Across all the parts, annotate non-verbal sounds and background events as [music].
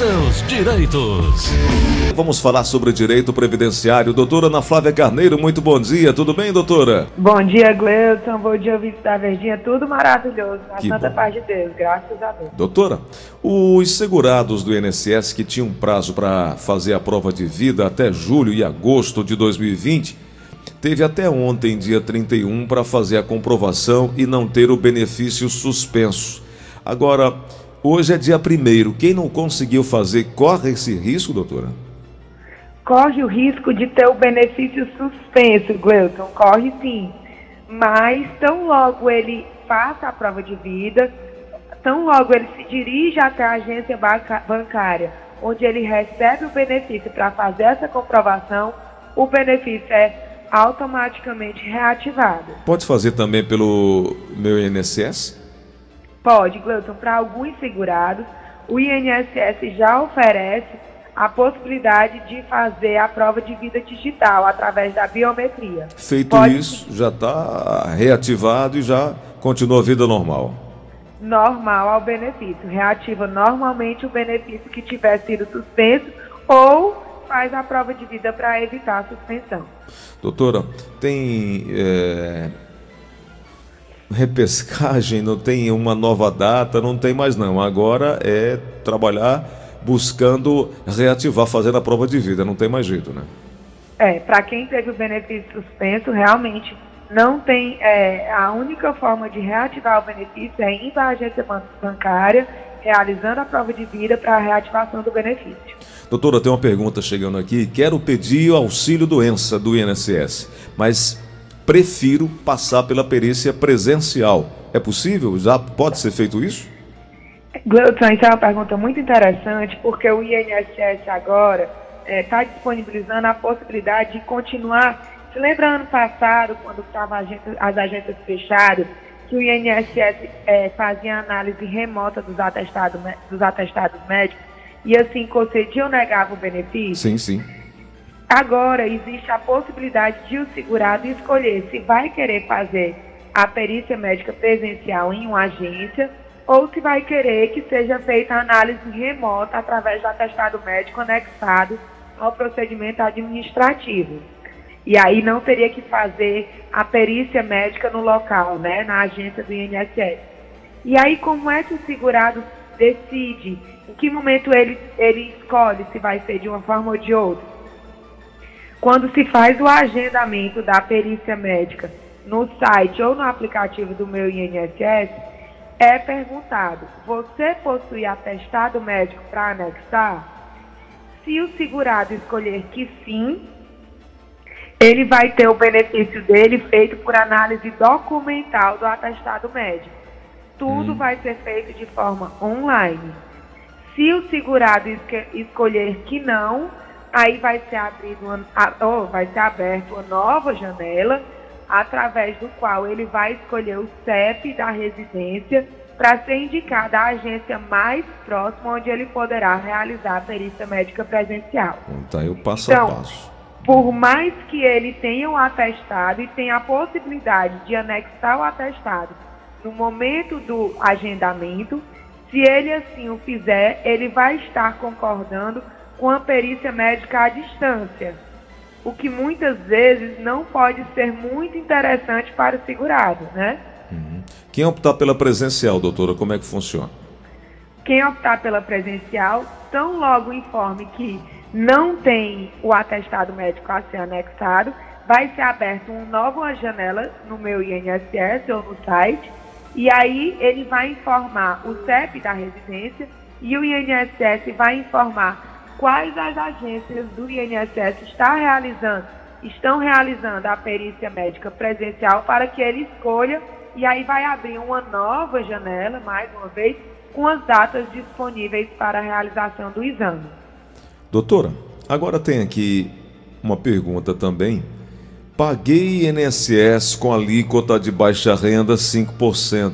seus direitos. Vamos falar sobre direito previdenciário. Doutora Ana Flávia Carneiro, muito bom dia. Tudo bem, doutora? Bom dia, Gleuton. Bom dia, ouvinte da Verdinha. Tudo maravilhoso. Na que santa bom. paz de Deus. Graças a Deus. Doutora, os segurados do INSS que tinham prazo para fazer a prova de vida até julho e agosto de 2020 teve até ontem, dia 31, para fazer a comprovação e não ter o benefício suspenso. Agora, hoje é dia 1 quem não conseguiu fazer corre esse risco, doutora? Corre o risco de ter o benefício suspenso, Gleuton, corre sim. Mas tão logo ele faça a prova de vida, tão logo ele se dirige até a agência bancária, onde ele recebe o benefício para fazer essa comprovação, o benefício é automaticamente reativado. Pode fazer também pelo meu INSS? Pode, Gleuton. Para alguns segurados, o INSS já oferece a possibilidade de fazer a prova de vida digital através da biometria. Feito Pode... isso, já está reativado e já continua a vida normal. Normal ao benefício. Reativa normalmente o benefício que tiver sido suspenso ou faz a prova de vida para evitar a suspensão. Doutora, tem é, repescagem, não tem uma nova data, não tem mais não. Agora é trabalhar buscando reativar, fazendo a prova de vida, não tem mais jeito, né? É, para quem teve o benefício suspenso, realmente não tem. É, a única forma de reativar o benefício é para a agência bancária, realizando a prova de vida para a reativação do benefício. Doutora, tem uma pergunta chegando aqui. Quero pedir o auxílio doença do INSS, mas prefiro passar pela perícia presencial. É possível? Já pode ser feito isso? Gleuton, isso é uma pergunta muito interessante, porque o INSS agora está é, tá disponibilizando a possibilidade de continuar. Se lembra ano passado, quando estavam as agências fechadas, que o INSS é, fazia análise remota dos atestados, dos atestados médicos? e assim concedia ou negava o benefício? Sim, sim. Agora existe a possibilidade de o segurado escolher se vai querer fazer a perícia médica presencial em uma agência ou se vai querer que seja feita a análise remota através do atestado médico anexado ao procedimento administrativo. E aí não teria que fazer a perícia médica no local, né, na agência do INSS. E aí como é que o segurado decide em que momento ele, ele escolhe se vai ser de uma forma ou de outra. Quando se faz o agendamento da perícia médica no site ou no aplicativo do meu INSS, é perguntado: você possui atestado médico para anexar? Se o segurado escolher que sim, ele vai ter o benefício dele feito por análise documental do atestado médico. Tudo hum. vai ser feito de forma online. Se o segurado escolher que não, aí vai ser, abrido uma, oh, vai ser aberta uma nova janela, através do qual ele vai escolher o CEP da residência para ser indicada a agência mais próxima onde ele poderá realizar a perícia médica presencial. Então, o passo então, a passo. Por mais que ele tenha o um atestado e tenha a possibilidade de anexar o atestado no momento do agendamento, se ele assim o fizer, ele vai estar concordando com a perícia médica à distância, o que muitas vezes não pode ser muito interessante para o segurado, né? Uhum. Quem optar pela presencial, doutora, como é que funciona? Quem optar pela presencial, tão logo informe que não tem o atestado médico a ser anexado, vai ser aberta uma nova janela no meu INSS ou no site e aí ele vai informar o CEP da residência e o INSS vai informar quais as agências do INSS está realizando, estão realizando a perícia médica presencial para que ele escolha e aí vai abrir uma nova janela, mais uma vez, com as datas disponíveis para a realização do exame. Doutora, agora tem aqui uma pergunta também Paguei INSS com alíquota de baixa renda 5%,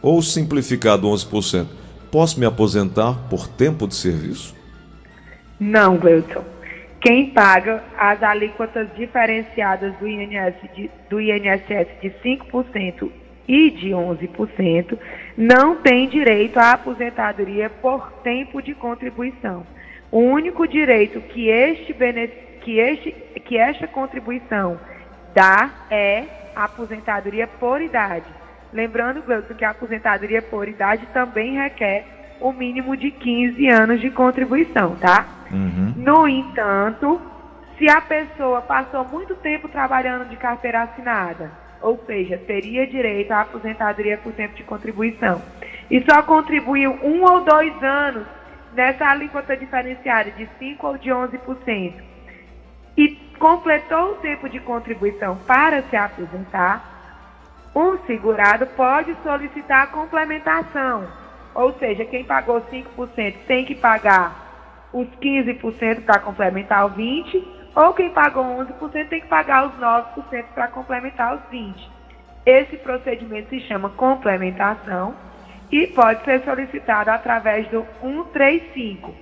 ou simplificado 11%. Posso me aposentar por tempo de serviço? Não, Gleuton. Quem paga as alíquotas diferenciadas do, INS de, do INSS de 5% e de 11% não tem direito à aposentadoria por tempo de contribuição. O único direito que, este, que, este, que esta contribuição dá é a aposentadoria por idade. Lembrando, Gleuton, que a aposentadoria por idade também requer o mínimo de 15 anos de contribuição, tá? Uhum. No entanto, se a pessoa passou muito tempo trabalhando de carteira assinada, ou seja, teria direito à aposentadoria por tempo de contribuição, e só contribuiu um ou dois anos nessa alíquota diferenciada de 5% ou de 11%, e completou o tempo de contribuição para se aposentar, um segurado pode solicitar a complementação, ou seja, quem pagou 5% tem que pagar os 15% para complementar os 20%, ou quem pagou 11% tem que pagar os 9% para complementar os 20%. Esse procedimento se chama complementação e pode ser solicitado através do 135.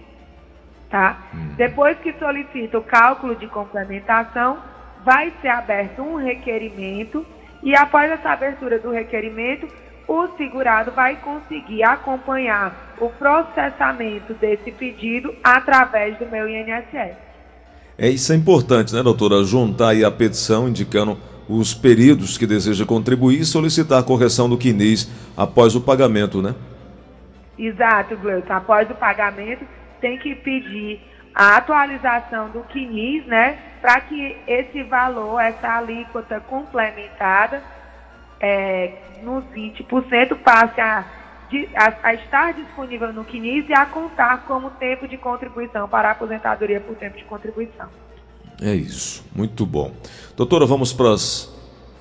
Tá? Hum. Depois que solicita o cálculo de complementação, vai ser aberto um requerimento e após essa abertura do requerimento, o segurado vai conseguir acompanhar o processamento desse pedido através do meu INSS. É isso é importante, né, doutora? Juntar aí a petição indicando os períodos que deseja contribuir e solicitar a correção do quinis após o pagamento, né? Exato, Gleuton. Após o pagamento, tem que pedir a atualização do quinis, né? Para que esse valor, essa alíquota complementada, é, nos 20%, passe a, a, a, estar disponível no CNIS e a contar como tempo de contribuição para a aposentadoria por tempo de contribuição. É isso, muito bom. Doutora, vamos para as,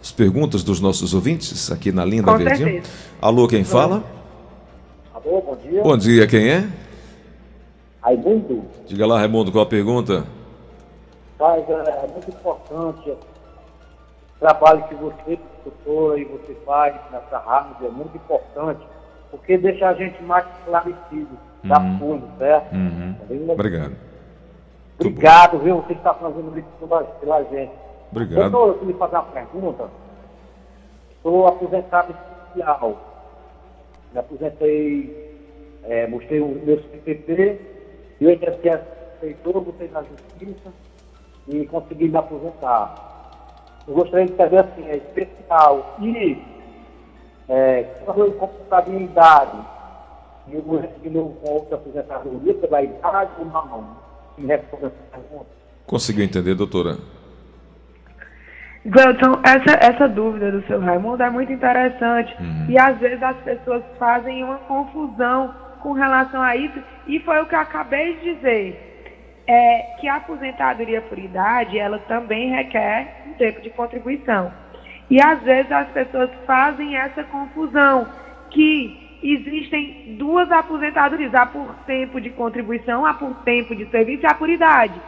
as perguntas dos nossos ouvintes aqui na linha da Verdinha. Alô, quem fala? Alô, bom dia. Bom dia, quem é? Raimundo. Diga lá, Raimundo, qual a pergunta? Mas é, é muito importante trabalho que você, doutora, e você faz nessa rádio, é muito importante, porque deixa a gente mais esclarecido da uhum. fundo, certo? Uhum. Obrigado. Obrigado, viu? Você está fazendo isso pela gente. Obrigado. Doutor, eu queria fazer uma pergunta. Sou aposentado especial. Me aposentei, é, mostrei o meu CPP, e o INSS aceitou, botei na justiça e consegui me aposentar. Eu gostaria de saber assim, é especial e é, quando eu completar minha idade e eu vou com outra aposentadoria pela idade ou não? Me responda essa pergunta. Conseguiu entender, doutora? Gleuton, essa, essa dúvida do seu Raimundo é muito interessante. Uhum. E às vezes as pessoas fazem uma confusão com relação a isso. E foi o que eu acabei de dizer é que a aposentadoria por idade, ela também requer um tempo de contribuição. E às vezes as pessoas fazem essa confusão, que existem duas aposentadorias, a por tempo de contribuição, a por tempo de serviço e a por idade.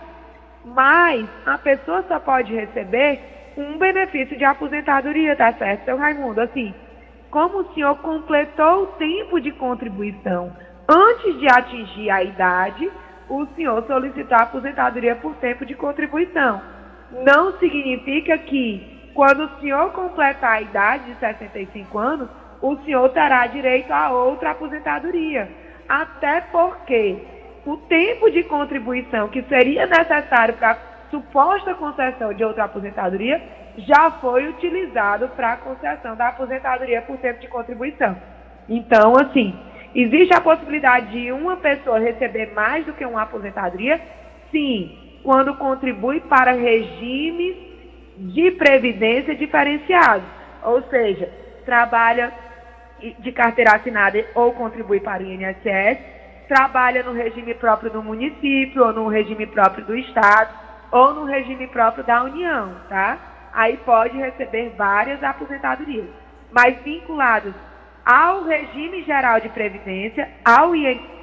Mas a pessoa só pode receber um benefício de aposentadoria, tá certo, seu Raimundo? Assim, como o senhor completou o tempo de contribuição antes de atingir a idade, o senhor solicitar aposentadoria por tempo de contribuição. Não significa que, quando o senhor completar a idade de 65 anos, o senhor terá direito a outra aposentadoria. Até porque o tempo de contribuição que seria necessário para a suposta concessão de outra aposentadoria já foi utilizado para a concessão da aposentadoria por tempo de contribuição. Então, assim, Existe a possibilidade de uma pessoa receber mais do que uma aposentadoria? Sim, quando contribui para regimes de previdência diferenciados. Ou seja, trabalha de carteira assinada ou contribui para o INSS, trabalha no regime próprio do município, ou no regime próprio do Estado, ou no regime próprio da União, tá? Aí pode receber várias aposentadorias, mas vinculados ao regime geral de previdência, ao INSS,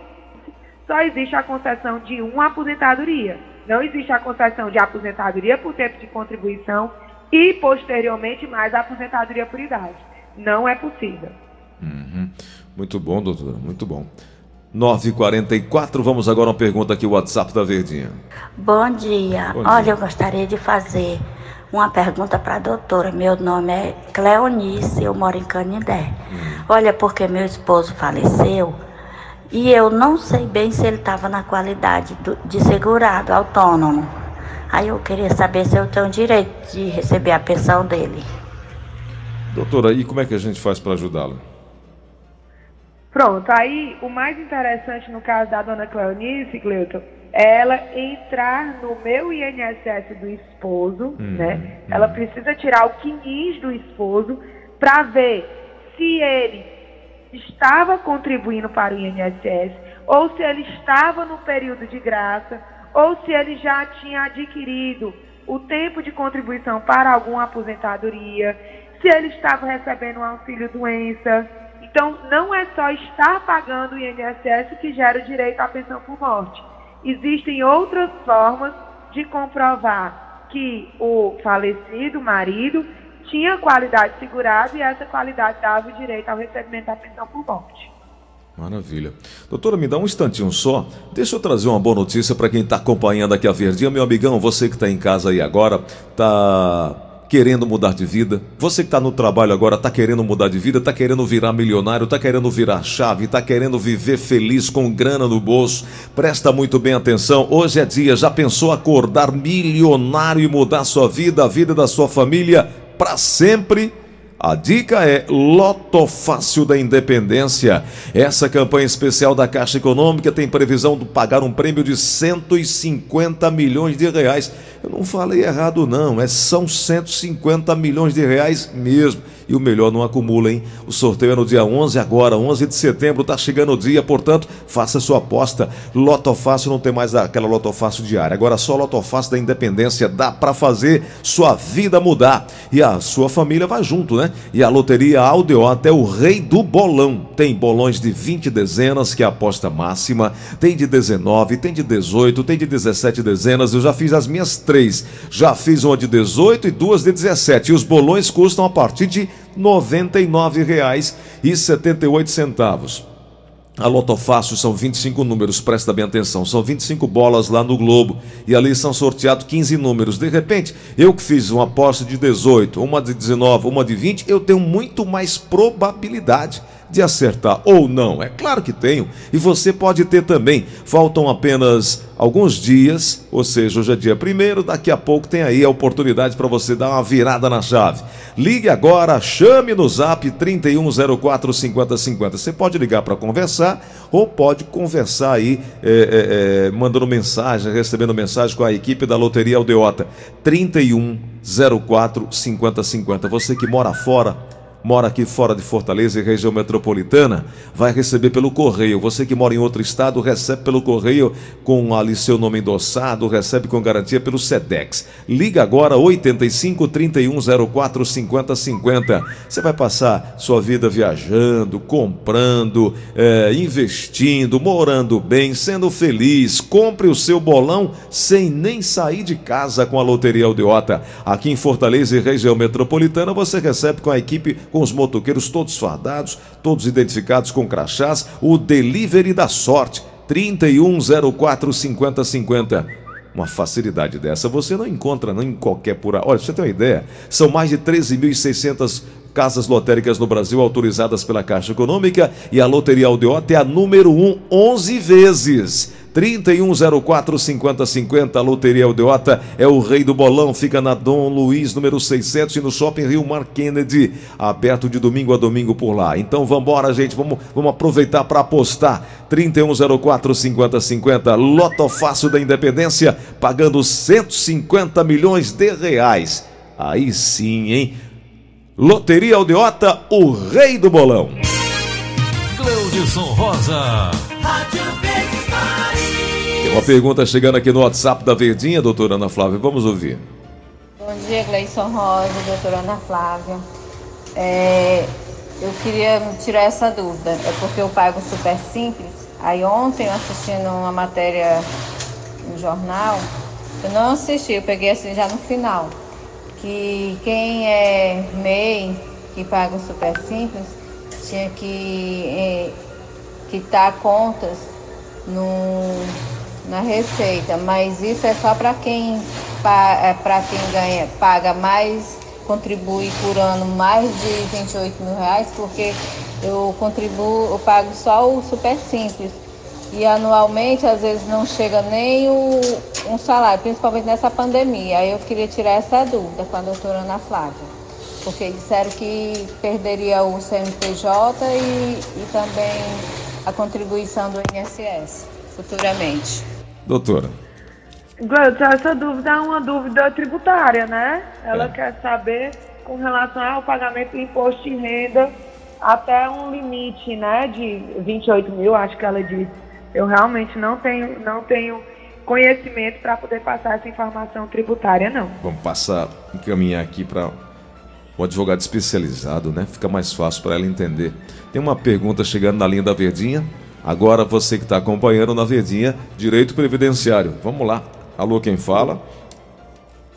só existe a concessão de uma aposentadoria. Não existe a concessão de aposentadoria por tempo de contribuição e, posteriormente, mais a aposentadoria por idade. Não é possível. Uhum. Muito bom, doutora, muito bom. 9h44, vamos agora a uma pergunta aqui, o WhatsApp da Verdinha. Bom dia. Bom dia. Olha, eu gostaria de fazer uma pergunta para a doutora. Meu nome é Cleonice, eu moro em Canindé. Olha, porque meu esposo faleceu e eu não sei bem se ele estava na qualidade do, de segurado autônomo. Aí eu queria saber se eu tenho direito de receber a pensão dele. Doutora, e como é que a gente faz para ajudá-la? Pronto, aí o mais interessante no caso da dona Cleonice, Cleuton, ela entrar no meu INSS do esposo, Hum, né? hum. Ela precisa tirar o quinis do esposo para ver se ele estava contribuindo para o INSS ou se ele estava no período de graça ou se ele já tinha adquirido o tempo de contribuição para alguma aposentadoria, se ele estava recebendo um auxílio doença. Então, não é só estar pagando o INSS que gera o direito à pensão por morte. Existem outras formas de comprovar que o falecido marido tinha qualidade segurada e essa qualidade dava o direito ao recebimento da pensão por morte. Maravilha. Doutora, me dá um instantinho só. Deixa eu trazer uma boa notícia para quem está acompanhando aqui a Verdinha. Meu amigão, você que está em casa aí agora, está querendo mudar de vida. Você que está no trabalho agora, está querendo mudar de vida, está querendo virar milionário, está querendo virar chave, está querendo viver feliz com grana no bolso. Presta muito bem atenção. Hoje é dia. Já pensou acordar milionário e mudar sua vida, a vida da sua família para sempre? A dica é Loto Fácil da Independência. Essa campanha especial da Caixa Econômica tem previsão de pagar um prêmio de 150 milhões de reais. Eu não falei errado não, é são 150 milhões de reais mesmo. E o melhor não acumula, hein? O sorteio é no dia 11 agora, 11 de setembro, tá chegando o dia, portanto, faça sua aposta. Loto Fácil não tem mais aquela Loto Fácil diária. Agora só Loto Fácil da Independência dá para fazer sua vida mudar. E a sua família vai junto, né? E a Loteria Aldeota é o rei do bolão. Tem bolões de 20 dezenas, que é a aposta máxima, tem de 19, tem de 18, tem de 17 dezenas. Eu já fiz as minhas três. Já fiz uma de 18 e duas de 17. E os bolões custam a partir de R$ 99,78. A Loto Fácil são 25 números, presta bem atenção, são 25 bolas lá no Globo e ali são sorteados 15 números. De repente, eu que fiz uma aposta de 18, uma de 19, uma de 20, eu tenho muito mais probabilidade de acertar ou não. É claro que tenho e você pode ter também. Faltam apenas alguns dias, ou seja, hoje é dia primeiro, daqui a pouco tem aí a oportunidade para você dar uma virada na chave. Ligue agora, chame no zap 3104 5050. Você pode ligar para conversar ou pode conversar aí, é, é, é, mandando mensagem, recebendo mensagem com a equipe da Loteria Aldeota 3104 5050. Você que mora fora, mora aqui fora de Fortaleza e região metropolitana, vai receber pelo correio. Você que mora em outro estado, recebe pelo correio com ali seu nome endossado, recebe com garantia pelo SEDEX. Liga agora 85 3104 5050. Você vai passar sua vida viajando, comprando, eh, investindo, morando bem, sendo feliz. Compre o seu bolão sem nem sair de casa com a Loteria Aldeota. Aqui em Fortaleza e região metropolitana, você recebe com a equipe com os motoqueiros todos fardados, todos identificados com crachás, o delivery da sorte, 3104 5050. Uma facilidade dessa você não encontra não em qualquer pura. Olha, pra você ter uma ideia, são mais de 13.600 casas lotéricas no Brasil autorizadas pela Caixa Econômica e a Loteria Aldeota é a número 1 11 vezes. 3104 5050, a Loteria Aldeota é o rei do bolão, fica na Dom Luiz, número 600 e no Shopping Rio Mar Kennedy, aberto de domingo a domingo por lá. Então vambora, gente, vamos, vamos aproveitar para apostar. 3104 5050, Loto Fácil da Independência, pagando 150 milhões de reais. Aí sim, hein? Loteria Aldeota, o rei do bolão. Cleudson Rosa. Tem uma pergunta chegando aqui no WhatsApp da Verdinha, doutora Ana Flávia. Vamos ouvir. Bom dia, Gleison Rosa, doutora Ana Flávia. É, eu queria tirar essa dúvida. É porque eu pago super simples. Aí ontem, assistindo uma matéria no jornal, eu não assisti, eu peguei assim já no final. Que quem é MEI, que paga o super simples, tinha que é, quitar contas no, na receita. Mas isso é só para quem para é, quem ganha, paga mais, contribui por ano mais de 28 mil reais, porque eu contribuo, eu pago só o super simples. E anualmente, às vezes, não chega nem o, um salário, principalmente nessa pandemia. Aí eu queria tirar essa dúvida com a doutora Ana Flávia. Porque disseram que perderia o CNPJ e, e também a contribuição do INSS futuramente. Doutora. Gleudson, essa dúvida é uma dúvida tributária, né? Ela é. quer saber com relação ao pagamento do imposto de renda até um limite, né, de 28 mil, acho que ela disse. Eu realmente não tenho, não tenho conhecimento para poder passar essa informação tributária, não. Vamos passar, encaminhar aqui para o advogado especializado, né? Fica mais fácil para ela entender. Tem uma pergunta chegando na linha da Verdinha. Agora você que está acompanhando na Verdinha, direito previdenciário. Vamos lá. Alô, quem fala?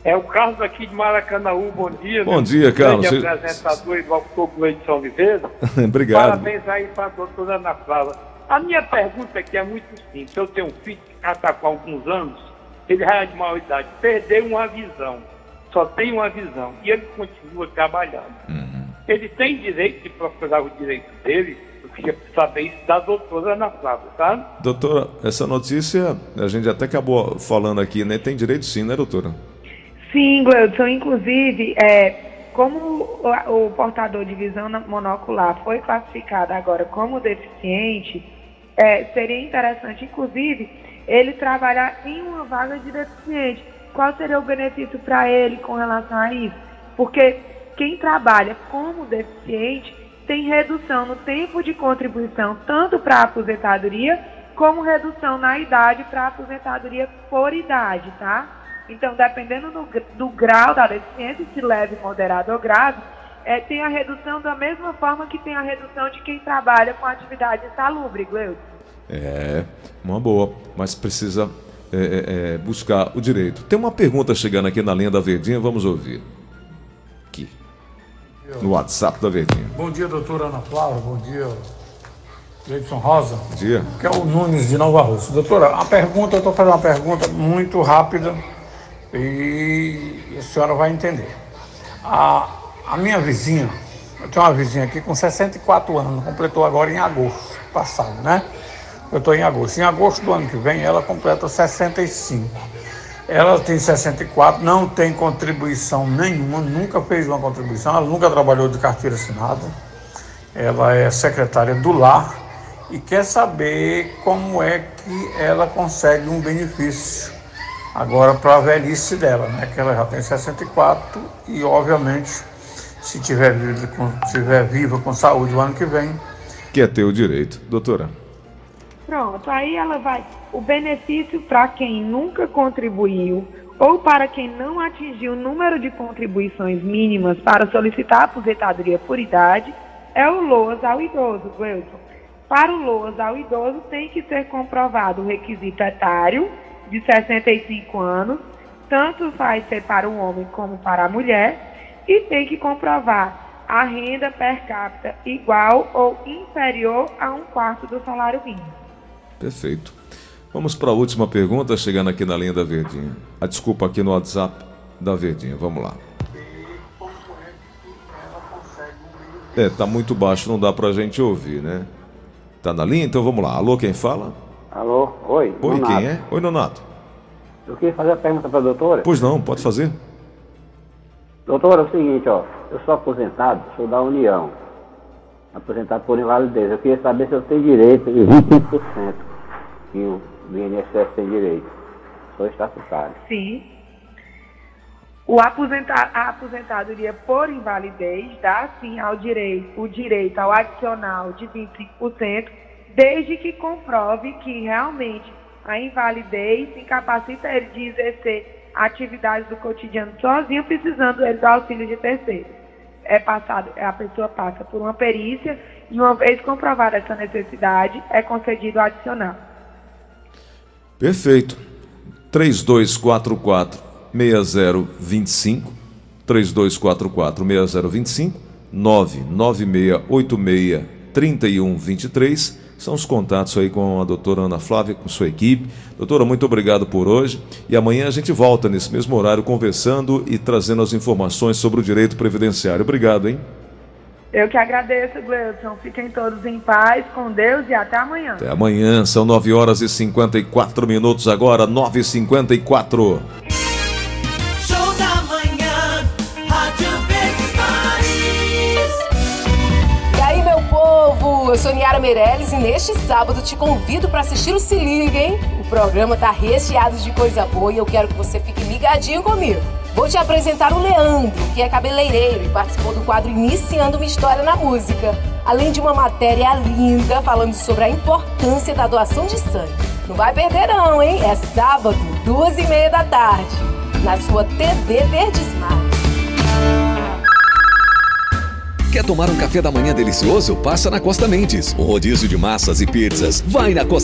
É o Carlos aqui de Maracanaú, bom dia. Bom dia, Carlos. Grande apresentador e doutor Gleidson Oliveira. [laughs] Obrigado. Parabéns aí para a doutora Ana Flávia. A minha pergunta aqui é muito simples. Eu tenho um filho que já está com alguns anos, ele já é de maior idade, perdeu uma visão, só tem uma visão, e ele continua trabalhando. Uhum. Ele tem direito de procurar o direito dele, queria saber isso da doutora Ana Flávia, tá? Doutora, essa notícia a gente até acabou falando aqui, né? Tem direito sim, né, doutora? Sim, Gleudson. Inclusive, é, como o, o, portador de visão monocular foi classificado agora como deficiente, é, seria interessante, inclusive, ele trabalhar em uma vaga de deficiente. Qual seria o benefício para ele com relação a isso? Porque quem trabalha como deficiente tem redução no tempo de contribuição, tanto para a aposentadoria, como redução na idade para a aposentadoria por idade, tá? Então, dependendo do, do grau da deficiência, se leve, moderado ou grave, é, tem a redução da mesma forma que tem a redução de quem trabalha com atividade insalubre, Gleuton. É, uma boa, mas precisa é, é, é, buscar o direito. Tem uma pergunta chegando aqui na linha da Verdinha, vamos ouvir. No WhatsApp da Verdinha. Bom dia, doutora Ana Flávia. Bom dia, Leidson Rosa. Bom dia. Que é o Nunes de Nova Rússia. Doutora, a pergunta, eu estou fazendo uma pergunta muito rápida e a senhora vai entender. A, a minha vizinha, eu tenho uma vizinha aqui com 64 anos, completou agora em agosto passado, né? Eu estou em agosto. Em agosto do ano que vem, ela completa 65. Ela tem 64, não tem contribuição nenhuma, nunca fez uma contribuição, ela nunca trabalhou de carteira assinada. Ela é secretária do lar e quer saber como é que ela consegue um benefício agora para a velhice dela, né? Que ela já tem 64 e obviamente se tiver, tiver viva com saúde o ano que vem. Quer ter o direito, doutora. Pronto, aí ela vai. O benefício para quem nunca contribuiu ou para quem não atingiu o número de contribuições mínimas para solicitar aposentadoria por idade é o LOAS ao idoso, Wilson. Para o LOAS ao idoso tem que ser comprovado o requisito etário de 65 anos, tanto faz ser para o homem como para a mulher, e tem que comprovar a renda per capita igual ou inferior a um quarto do salário mínimo. Perfeito. Vamos para a última pergunta, chegando aqui na linha da Verdinha. A desculpa aqui no WhatsApp da Verdinha. Vamos lá. É, tá muito baixo, não dá para a gente ouvir, né? Tá na linha? Então vamos lá. Alô, quem fala? Alô, oi. Oi, Nonato. quem é? Oi, Nonato. Eu queria fazer a pergunta para a doutora. Pois não, pode fazer. Doutora, é o seguinte, ó. Eu sou aposentado, sou da União. Aposentado por invalidez. Eu queria saber se eu tenho direito de 25% que o INSS tem direito. Sou estatutário. Sim. O aposentar, a aposentadoria por invalidez dá sim ao direito, o direito ao adicional de 25%, desde que comprove que realmente a invalidez incapacita ele de exercer atividades do cotidiano sozinho, precisando ele do auxílio de terceiros. É passado, a pessoa passa por uma perícia e uma vez comprovada essa necessidade, é concedido o adicional. Perfeito. 3244 6025 3244 6025 99686 3123 são os contatos aí com a doutora Ana Flávia, com sua equipe. Doutora, muito obrigado por hoje. E amanhã a gente volta nesse mesmo horário conversando e trazendo as informações sobre o direito previdenciário. Obrigado, hein? Eu que agradeço, Gleudson. Fiquem todos em paz, com Deus e até amanhã. Até amanhã, são 9 horas e 54 minutos agora, 9h54. Show da manhã, Rádio Verdes. E aí, meu povo? Eu sou Niara Meirelles e neste sábado te convido para assistir o Se Liga, hein? O programa tá recheado de coisa boa e eu quero que você fique ligadinho comigo. Vou te apresentar o Leandro, que é cabeleireiro e participou do quadro Iniciando uma História na Música, além de uma matéria linda falando sobre a importância da doação de sangue. Não vai perder não, hein? É sábado, duas e meia da tarde, na sua TV Verdes Mares. Quer tomar um café da manhã delicioso? Passa na Costa Mendes. O rodízio de massas e pizzas. Vai na Costa